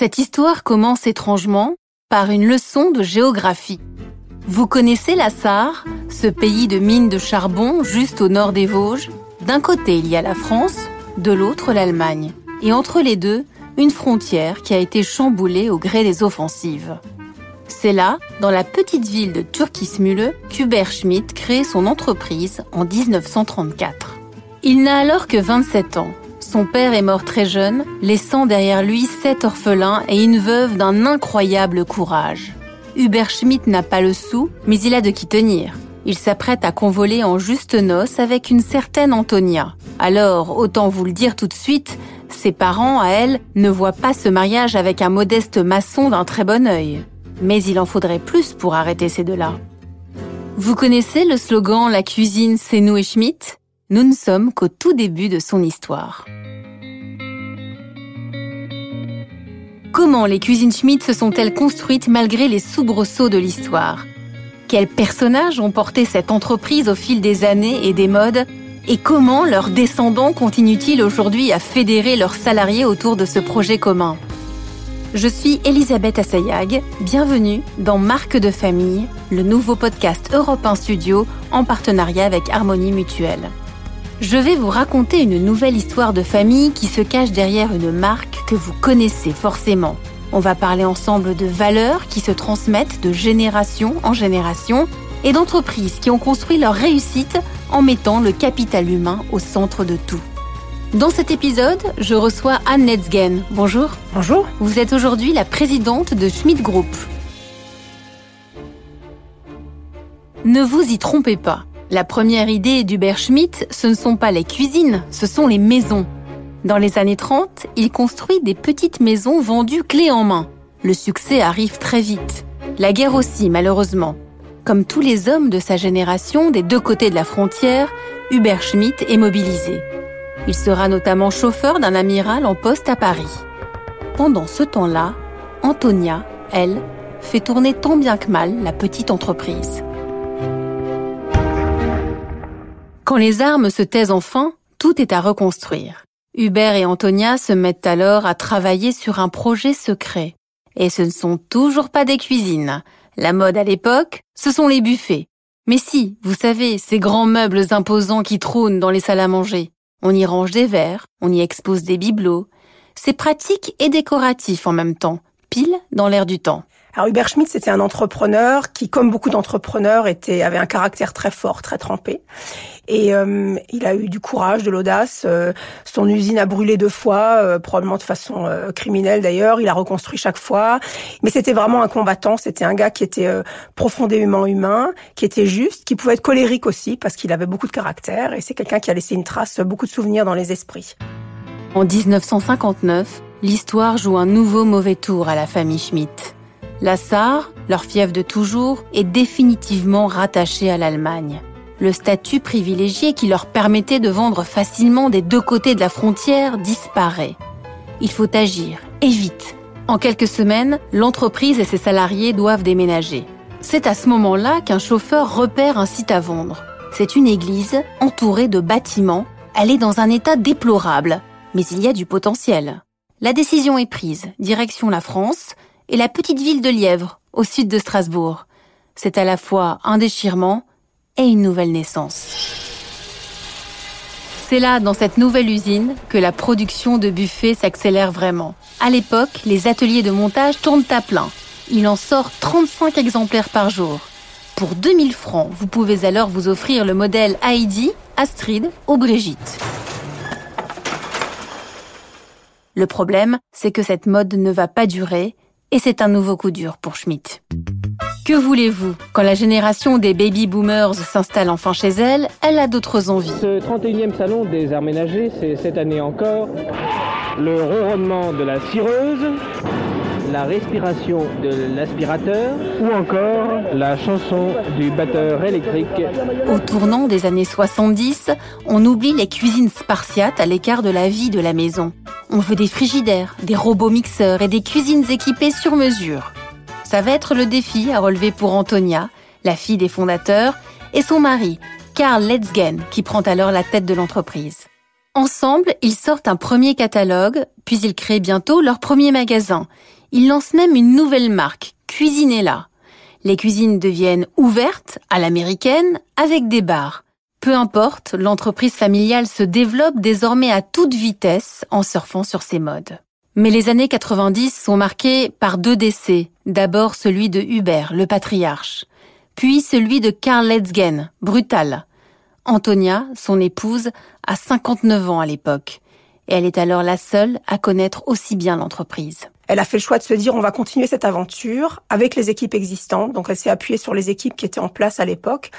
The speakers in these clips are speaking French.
Cette histoire commence étrangement par une leçon de géographie. Vous connaissez la Sarre, ce pays de mines de charbon juste au nord des Vosges D'un côté, il y a la France, de l'autre, l'Allemagne. Et entre les deux, une frontière qui a été chamboulée au gré des offensives. C'est là, dans la petite ville de Turkismühle, qu'Hubert Schmidt crée son entreprise en 1934. Il n'a alors que 27 ans. Son père est mort très jeune, laissant derrière lui sept orphelins et une veuve d'un incroyable courage. Hubert Schmidt n'a pas le sou, mais il a de qui tenir. Il s'apprête à convoler en juste noces avec une certaine Antonia. Alors, autant vous le dire tout de suite, ses parents, à elle, ne voient pas ce mariage avec un modeste maçon d'un très bon œil. Mais il en faudrait plus pour arrêter ces deux-là. Vous connaissez le slogan La cuisine, c'est nous et Schmitt Nous ne sommes qu'au tout début de son histoire. Comment les cuisines Schmitt se sont-elles construites malgré les soubresauts de l'histoire? Quels personnages ont porté cette entreprise au fil des années et des modes? Et comment leurs descendants continuent-ils aujourd'hui à fédérer leurs salariés autour de ce projet commun? Je suis Elisabeth Assayag, bienvenue dans Marque de famille, le nouveau podcast Europe 1 Studio en partenariat avec Harmonie Mutuelle. Je vais vous raconter une nouvelle histoire de famille qui se cache derrière une marque que vous connaissez forcément. On va parler ensemble de valeurs qui se transmettent de génération en génération et d'entreprises qui ont construit leur réussite en mettant le capital humain au centre de tout. Dans cet épisode, je reçois Anne Netzgen. Bonjour. Bonjour. Vous êtes aujourd'hui la présidente de Schmidt Group. Ne vous y trompez pas. La première idée d'Hubert Schmidt, ce ne sont pas les cuisines, ce sont les maisons. Dans les années 30, il construit des petites maisons vendues clés en main. Le succès arrive très vite. La guerre aussi, malheureusement. Comme tous les hommes de sa génération des deux côtés de la frontière, Hubert Schmidt est mobilisé. Il sera notamment chauffeur d'un amiral en poste à Paris. Pendant ce temps-là, Antonia, elle, fait tourner tant bien que mal la petite entreprise. Quand les armes se taisent enfin, tout est à reconstruire. Hubert et Antonia se mettent alors à travailler sur un projet secret. Et ce ne sont toujours pas des cuisines, la mode à l'époque, ce sont les buffets. Mais si, vous savez, ces grands meubles imposants qui trônent dans les salles à manger. On y range des verres, on y expose des bibelots. C'est pratique et décoratif en même temps, pile dans l'air du temps. Alors Hubert Schmidt, c'était un entrepreneur qui, comme beaucoup d'entrepreneurs, était avait un caractère très fort, très trempé. Et euh, il a eu du courage, de l'audace. Euh, son usine a brûlé deux fois, euh, probablement de façon criminelle d'ailleurs. Il a reconstruit chaque fois. Mais c'était vraiment un combattant. C'était un gars qui était profondément humain, qui était juste, qui pouvait être colérique aussi parce qu'il avait beaucoup de caractère. Et c'est quelqu'un qui a laissé une trace, beaucoup de souvenirs dans les esprits. En 1959, l'histoire joue un nouveau mauvais tour à la famille Schmidt. La Sarre, leur fief de toujours, est définitivement rattachée à l'Allemagne. Le statut privilégié qui leur permettait de vendre facilement des deux côtés de la frontière disparaît. Il faut agir, et vite. En quelques semaines, l'entreprise et ses salariés doivent déménager. C'est à ce moment-là qu'un chauffeur repère un site à vendre. C'est une église entourée de bâtiments. Elle est dans un état déplorable, mais il y a du potentiel. La décision est prise, direction la France, et la petite ville de Lièvre, au sud de Strasbourg. C'est à la fois un déchirement et une nouvelle naissance. C'est là, dans cette nouvelle usine, que la production de buffets s'accélère vraiment. À l'époque, les ateliers de montage tournent à plein. Il en sort 35 exemplaires par jour. Pour 2000 francs, vous pouvez alors vous offrir le modèle Heidi, Astrid ou Brigitte. Le problème, c'est que cette mode ne va pas durer et c'est un nouveau coup dur pour Schmidt. Que voulez-vous? Quand la génération des baby boomers s'installe enfin chez elle, elle a d'autres envies. Ce 31e salon des arts ménagers, c'est cette année encore le ronronnement de la cireuse, la respiration de l'aspirateur ou encore la chanson du batteur électrique. Au tournant des années 70, on oublie les cuisines spartiates à l'écart de la vie de la maison. On veut des frigidaires, des robots mixeurs et des cuisines équipées sur mesure. Ça va être le défi à relever pour Antonia, la fille des fondateurs, et son mari, Karl Letzgen, qui prend alors la tête de l'entreprise. Ensemble, ils sortent un premier catalogue, puis ils créent bientôt leur premier magasin. Ils lancent même une nouvelle marque, Cuisinella. Les cuisines deviennent ouvertes, à l'américaine, avec des bars. Peu importe, l'entreprise familiale se développe désormais à toute vitesse en surfant sur ses modes. Mais les années 90 sont marquées par deux décès. D'abord celui de Hubert, le patriarche. Puis celui de Karl Letzgen, brutal. Antonia, son épouse, a 59 ans à l'époque. Et elle est alors la seule à connaître aussi bien l'entreprise elle a fait le choix de se dire on va continuer cette aventure avec les équipes existantes. Donc elle s'est appuyée sur les équipes qui étaient en place à l'époque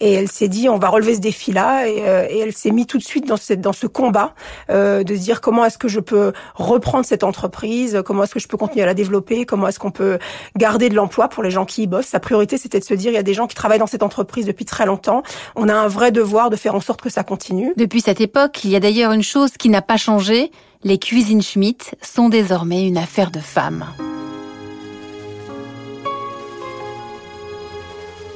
et elle s'est dit on va relever ce défi-là et, euh, elle s'est mise tout de suite dans, dans ce combat euh, de se dire comment est-ce que je peux reprendre cette entreprise, comment est-ce que je peux continuer à la développer, comment est-ce qu'on peut garder de l'emploi pour les gens qui y bossent? Sa priorité c'était de se dire il y a des gens qui travaillent dans cette entreprise depuis très longtemps, on a un vrai devoir de faire en sorte que ça continue. Depuis cette époque, il y a d'ailleurs une chose qui n'a pas changé, les cuisines Schmitt sont désormais une affaire de femmes.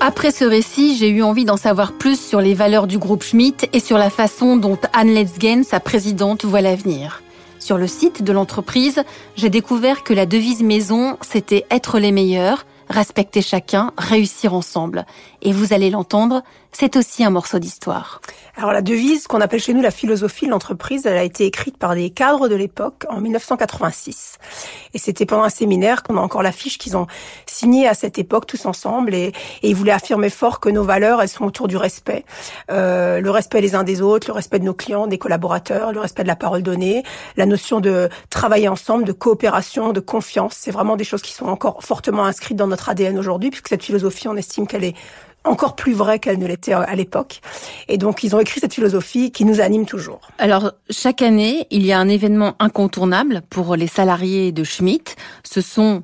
Après ce récit, j'ai eu envie d'en savoir plus sur les valeurs du groupe Schmitt et sur la façon dont Anne Letzgen, sa présidente, voit l'avenir. Sur le site de l'entreprise, j'ai découvert que la devise maison, c'était être les meilleurs, respecter chacun, réussir ensemble. Et vous allez l'entendre, c'est aussi un morceau d'histoire. Alors la devise, qu'on appelle chez nous la philosophie de l'entreprise, elle a été écrite par des cadres de l'époque en 1986. Et c'était pendant un séminaire qu'on a encore l'affiche qu'ils ont signé à cette époque tous ensemble et, et, ils voulaient affirmer fort que nos valeurs, elles sont autour du respect. Euh, le respect les uns des autres, le respect de nos clients, des collaborateurs, le respect de la parole donnée, la notion de travailler ensemble, de coopération, de confiance. C'est vraiment des choses qui sont encore fortement inscrites dans notre ADN aujourd'hui puisque cette philosophie, on estime qu'elle est encore plus vraie qu'elle ne l'était à l'époque. Et donc, ils ont écrit cette philosophie qui nous anime toujours. Alors, chaque année, il y a un événement incontournable pour les salariés de Schmitt. Ce sont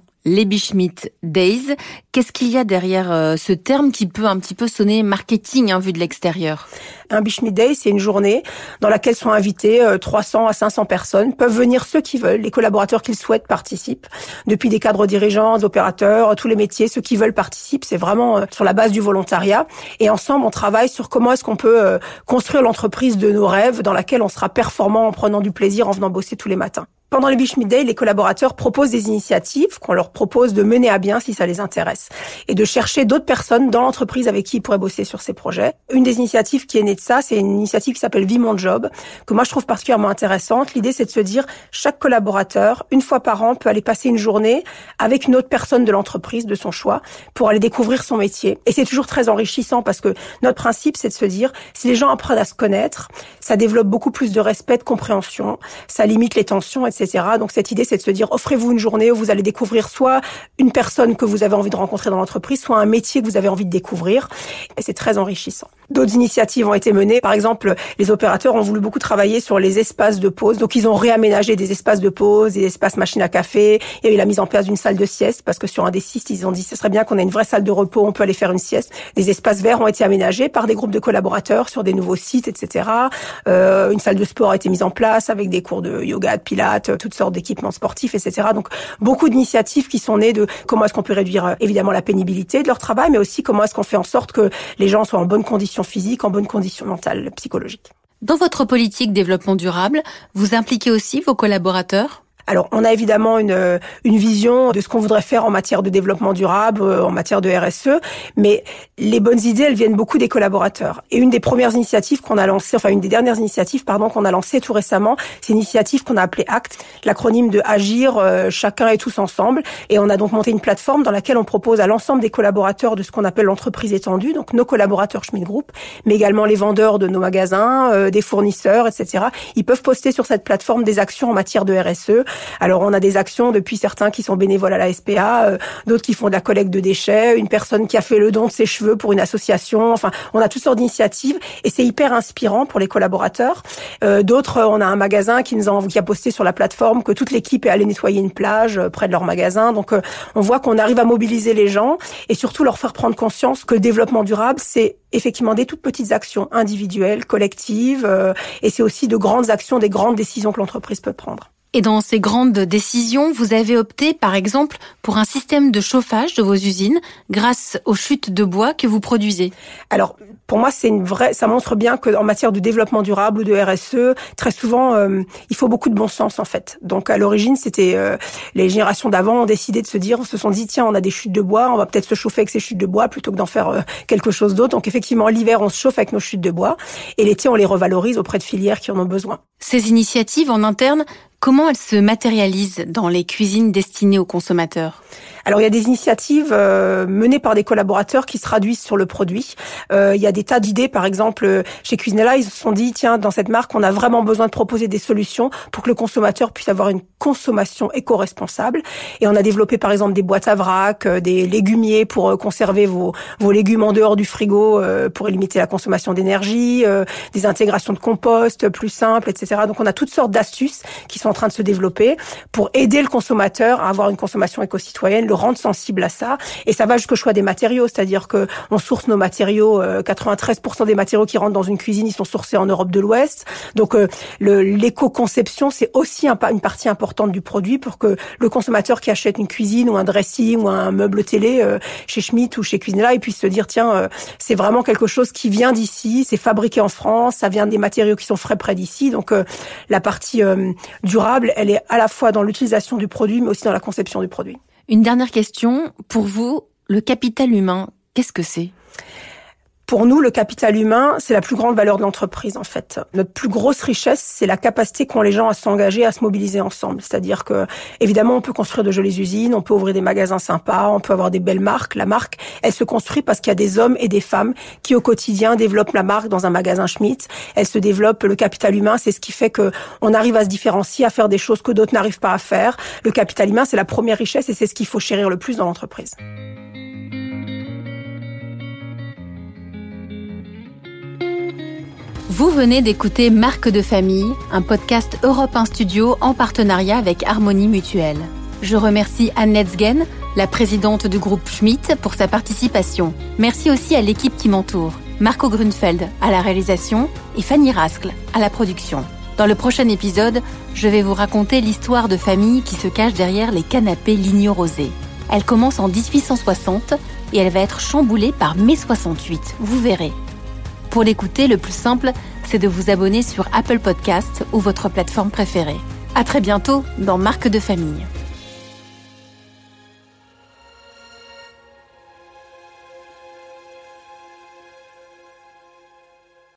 Schmidt Days. Qu'est-ce qu'il y a derrière euh, ce terme qui peut un petit peu sonner marketing hein, vu de l'extérieur? Un Schmidt Day, c'est une journée dans laquelle sont invités 300 euh, à 500 personnes. Peuvent venir ceux qui veulent, les collaborateurs qu'ils souhaitent participent. Depuis des cadres dirigeants, opérateurs, tous les métiers, ceux qui veulent participent. C'est vraiment euh, sur la base du volontariat. Et ensemble, on travaille sur comment est-ce qu'on peut construire l'entreprise de nos rêves dans laquelle on sera performant en prenant du plaisir, en venant bosser tous les matins. Pendant les Beach Day, les collaborateurs proposent des initiatives qu'on leur propose de mener à bien si ça les intéresse et de chercher d'autres personnes dans l'entreprise avec qui ils pourraient bosser sur ces projets. Une des initiatives qui est née de ça, c'est une initiative qui s'appelle Vie mon job, que moi je trouve particulièrement intéressante. L'idée, c'est de se dire chaque collaborateur, une fois par an, peut aller passer une journée avec une autre personne de l'entreprise de son choix pour aller découvrir son métier. Et c'est toujours très enrichissant parce que notre principe, c'est de se dire si les gens apprennent à se connaître, ça développe beaucoup plus de respect, de compréhension, ça limite les tensions, etc. Donc cette idée, c'est de se dire, offrez-vous une journée où vous allez découvrir soit une personne que vous avez envie de rencontrer dans l'entreprise, soit un métier que vous avez envie de découvrir. Et c'est très enrichissant. D'autres initiatives ont été menées. Par exemple, les opérateurs ont voulu beaucoup travailler sur les espaces de pause. Donc ils ont réaménagé des espaces de pause, des espaces machines à café. Il y a eu la mise en place d'une salle de sieste parce que sur un des sites, ils ont dit ce serait bien qu'on ait une vraie salle de repos, on peut aller faire une sieste. Des espaces verts ont été aménagés par des groupes de collaborateurs sur des nouveaux sites, etc. Euh, une salle de sport a été mise en place avec des cours de yoga, de pilates, toutes sortes d'équipements sportifs, etc. Donc beaucoup d'initiatives qui sont nées de comment est-ce qu'on peut réduire euh, évidemment la pénibilité de leur travail, mais aussi comment est-ce qu'on fait en sorte que les gens soient en bonne condition physique, en bonne condition mentale, psychologique. Dans votre politique développement durable, vous impliquez aussi vos collaborateurs? Alors, on a évidemment une, une vision de ce qu'on voudrait faire en matière de développement durable, euh, en matière de RSE, mais les bonnes idées, elles viennent beaucoup des collaborateurs. Et une des premières initiatives qu'on a lancées, enfin une des dernières initiatives, pardon, qu'on a lancées tout récemment, c'est une initiative qu'on a appelée ACT, l'acronyme de Agir euh, chacun et tous ensemble. Et on a donc monté une plateforme dans laquelle on propose à l'ensemble des collaborateurs de ce qu'on appelle l'entreprise étendue, donc nos collaborateurs Schmidt Group, mais également les vendeurs de nos magasins, euh, des fournisseurs, etc. Ils peuvent poster sur cette plateforme des actions en matière de RSE alors on a des actions depuis certains qui sont bénévoles à la SPA, euh, d'autres qui font de la collecte de déchets, une personne qui a fait le don de ses cheveux pour une association. Enfin, on a toutes sortes d'initiatives et c'est hyper inspirant pour les collaborateurs. Euh, d'autres, on a un magasin qui nous a, qui a posté sur la plateforme que toute l'équipe est allée nettoyer une plage euh, près de leur magasin. Donc on voit qu'on arrive à mobiliser les gens et surtout leur faire prendre conscience que le développement durable, c'est effectivement des toutes petites actions individuelles, collectives, et c'est aussi de grandes actions, des grandes décisions que l'entreprise peut prendre. Et dans ces grandes décisions, vous avez opté, par exemple, pour un système de chauffage de vos usines grâce aux chutes de bois que vous produisez. Alors, pour moi, c'est une vraie, ça montre bien qu'en matière de développement durable ou de RSE, très souvent, euh, il faut beaucoup de bon sens, en fait. Donc, à l'origine, c'était euh, les générations d'avant ont décidé de se dire, on se sont dit, tiens, on a des chutes de bois, on va peut-être se chauffer avec ces chutes de bois plutôt que d'en faire euh, quelque chose d'autre. Donc, effectivement, l'hiver, on se chauffe avec nos chutes de bois et l'été, on les revalorise auprès de filières qui en ont besoin. Ces initiatives en interne, comment elles se matérialisent dans les cuisines destinées aux consommateurs? Alors il y a des initiatives euh, menées par des collaborateurs qui se traduisent sur le produit. Euh, il y a des tas d'idées, par exemple chez Cuisinella, ils se sont dit tiens dans cette marque on a vraiment besoin de proposer des solutions pour que le consommateur puisse avoir une consommation éco-responsable. Et on a développé par exemple des boîtes à vrac, euh, des légumiers pour euh, conserver vos, vos légumes en dehors du frigo euh, pour limiter la consommation d'énergie, des intégrations de compost plus simples, etc. Donc on a toutes sortes d'astuces qui sont train de se développer pour aider le consommateur à avoir une consommation éco-citoyenne, rendre sensible à ça. Et ça va jusqu'au choix des matériaux, c'est-à-dire que on source nos matériaux. 93% euh, des matériaux qui rentrent dans une cuisine, ils sont sourcés en Europe de l'Ouest. Donc euh, l'éco-conception, c'est aussi une partie importante du produit pour que le consommateur qui achète une cuisine ou un dressing ou un meuble télé euh, chez Schmitt ou chez Cuisinella, il puisse se dire tiens, c'est vraiment quelque chose qui vient d'ici, c'est fabriqué en France, ça vient des matériaux qui sont frais près d'ici. Donc la partie durable, elle est à la fois dans l'utilisation du produit, mais aussi dans la conception du produit. Une dernière question. Pour vous, le capital humain, qu'est-ce que c'est? Pour nous, le capital humain, c'est la plus grande valeur de l'entreprise, en fait. Notre plus grosse richesse, c'est la capacité qu'ont les gens à s'engager, à se mobiliser ensemble. C'est-à-dire que, évidemment, on peut construire de jolies usines, on peut ouvrir des magasins sympas, on peut avoir des belles marques. La marque, elle se construit parce qu'il y a des hommes et des femmes qui, au quotidien, développent la marque dans un magasin Schmitt. Elle se développe. Le capital humain, c'est ce qui fait que on arrive à se différencier, à faire des choses que d'autres n'arrivent pas à faire. Le capital humain, c'est la première richesse et c'est ce qu'il faut chérir le plus dans l'entreprise. Vous venez d'écouter Marque de famille, un podcast Europe 1 Studio en partenariat avec Harmonie Mutuelle. Je remercie Anne Netzgen, la présidente du groupe Schmitt, pour sa participation. Merci aussi à l'équipe qui m'entoure, Marco Grunfeld à la réalisation et Fanny Rascle à la production. Dans le prochain épisode, je vais vous raconter l'histoire de famille qui se cache derrière les canapés lignaux rosés. Elle commence en 1860 et elle va être chamboulée par mai 68, vous verrez. Pour l'écouter, le plus simple, c'est de vous abonner sur Apple Podcast ou votre plateforme préférée. À très bientôt dans Marque de famille.